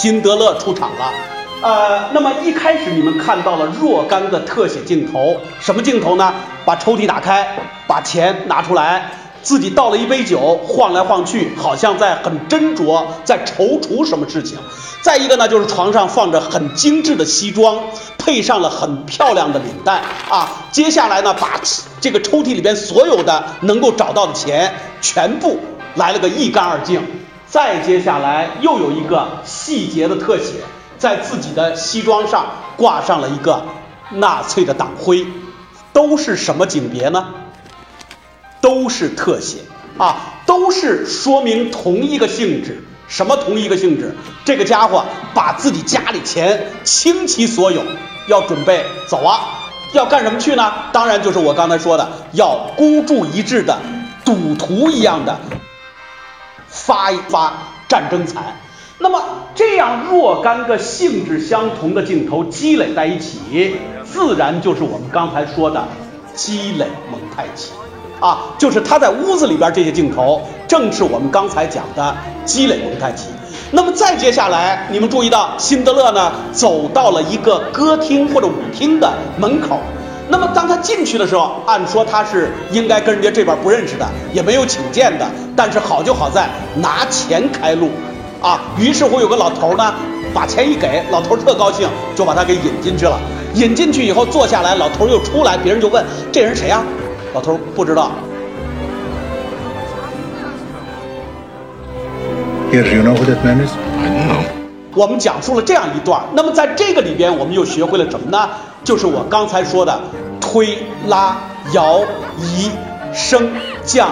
辛德勒出场了。呃，那么一开始你们看到了若干个特写镜头，什么镜头呢？把抽屉打开，把钱拿出来，自己倒了一杯酒，晃来晃去，好像在很斟酌，在踌躇什么事情。再一个呢，就是床上放着很精致的西装，配上了很漂亮的领带啊。接下来呢，把这个抽屉里边所有的能够找到的钱全部来了个一干二净。再接下来又有一个细节的特写。在自己的西装上挂上了一个纳粹的党徽，都是什么景别呢？都是特写啊，都是说明同一个性质。什么同一个性质？这个家伙把自己家里钱倾其所有，要准备走啊，要干什么去呢？当然就是我刚才说的，要孤注一掷的赌徒一样的发一发战争财。那么这样若干个性质相同的镜头积累在一起，自然就是我们刚才说的积累蒙太奇啊，就是他在屋子里边这些镜头，正是我们刚才讲的积累蒙太奇。那么再接下来，你们注意到辛德勒呢走到了一个歌厅或者舞厅的门口，那么当他进去的时候，按说他是应该跟人家这边不认识的，也没有请见的，但是好就好在拿钱开路。啊，于是乎有个老头呢，把钱一给，老头特高兴，就把他给引进去了。引进去以后坐下来，老头又出来，别人就问这人谁呀？老头不知道。Here, you know who that man is? 我们讲述了这样一段，那么在这个里边，我们又学会了什么呢？就是我刚才说的推拉摇移升降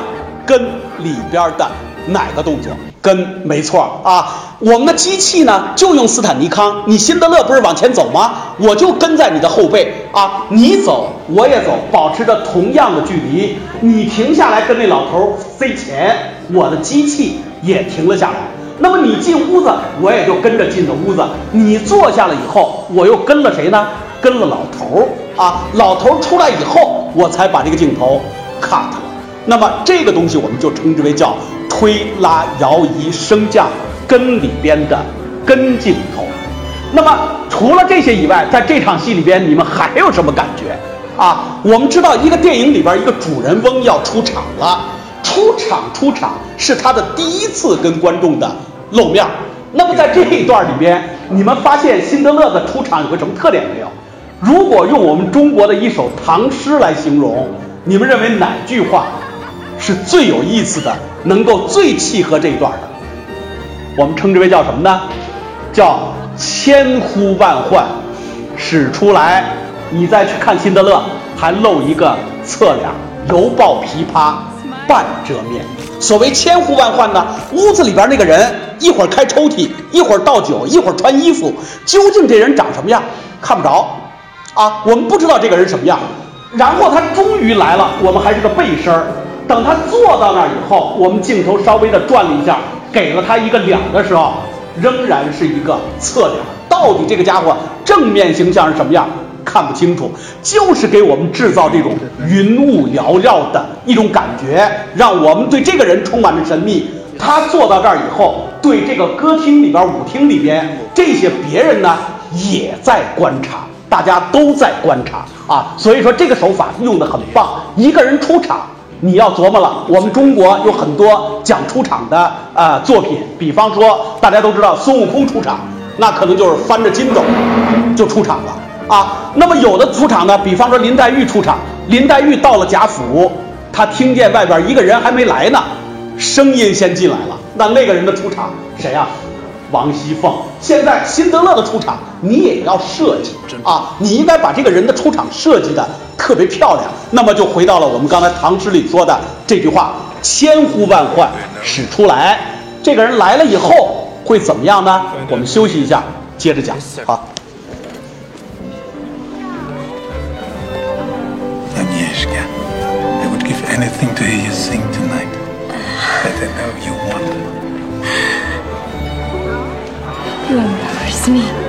跟里边的哪个动作？跟没错啊，我们的机器呢就用斯坦尼康，你辛德勒不是往前走吗？我就跟在你的后背啊，你走我也走，保持着同样的距离。你停下来跟那老头塞钱，我的机器也停了下来。那么你进屋子，我也就跟着进了屋子。你坐下了以后，我又跟了谁呢？跟了老头儿啊。老头儿出来以后，我才把这个镜头 cut 了。那么这个东西我们就称之为叫。推拉摇移升降跟里边的跟镜头，那么除了这些以外，在这场戏里边，你们还有什么感觉啊？我们知道一个电影里边一个主人翁要出场了，出场出场是他的第一次跟观众的露面。那么在这一段里边，你们发现辛德勒的出场有个什么特点没有？如果用我们中国的一首唐诗来形容，你们认为哪句话？是最有意思的，能够最契合这一段的，我们称之为叫什么呢？叫千呼万唤使出来。你再去看辛德勒，还露一个侧脸，犹抱琵琶半遮面。所谓千呼万唤呢，屋子里边那个人一会儿开抽屉，一会儿倒酒，一会儿穿衣服，究竟这人长什么样，看不着啊，我们不知道这个人什么样。然后他终于来了，我们还是个背身儿。等他坐到那儿以后，我们镜头稍微的转了一下，给了他一个脸的时候，仍然是一个侧脸。到底这个家伙正面形象是什么样，看不清楚，就是给我们制造这种云雾缭绕的一种感觉，让我们对这个人充满着神秘。他坐到这儿以后，对这个歌厅里边、舞厅里边这些别人呢，也在观察，大家都在观察啊。所以说这个手法用的很棒，一个人出场。你要琢磨了，我们中国有很多讲出场的呃作品，比方说大家都知道孙悟空出场，那可能就是翻着筋斗就出场了啊。那么有的出场呢，比方说林黛玉出场，林黛玉到了贾府，她听见外边一个人还没来呢，声音先进来了，那那个人的出场谁呀？王熙凤。现在辛德勒的出场，你也要设计啊，你应该把这个人的出场设计的。特别漂亮，那么就回到了我们刚才唐诗里说的这句话：千呼万唤始出来。这个人来了以后会怎么样呢？我们休息一下，接着讲。好。I would give anything to hear you sing tonight. But I know you want. You embarrass me.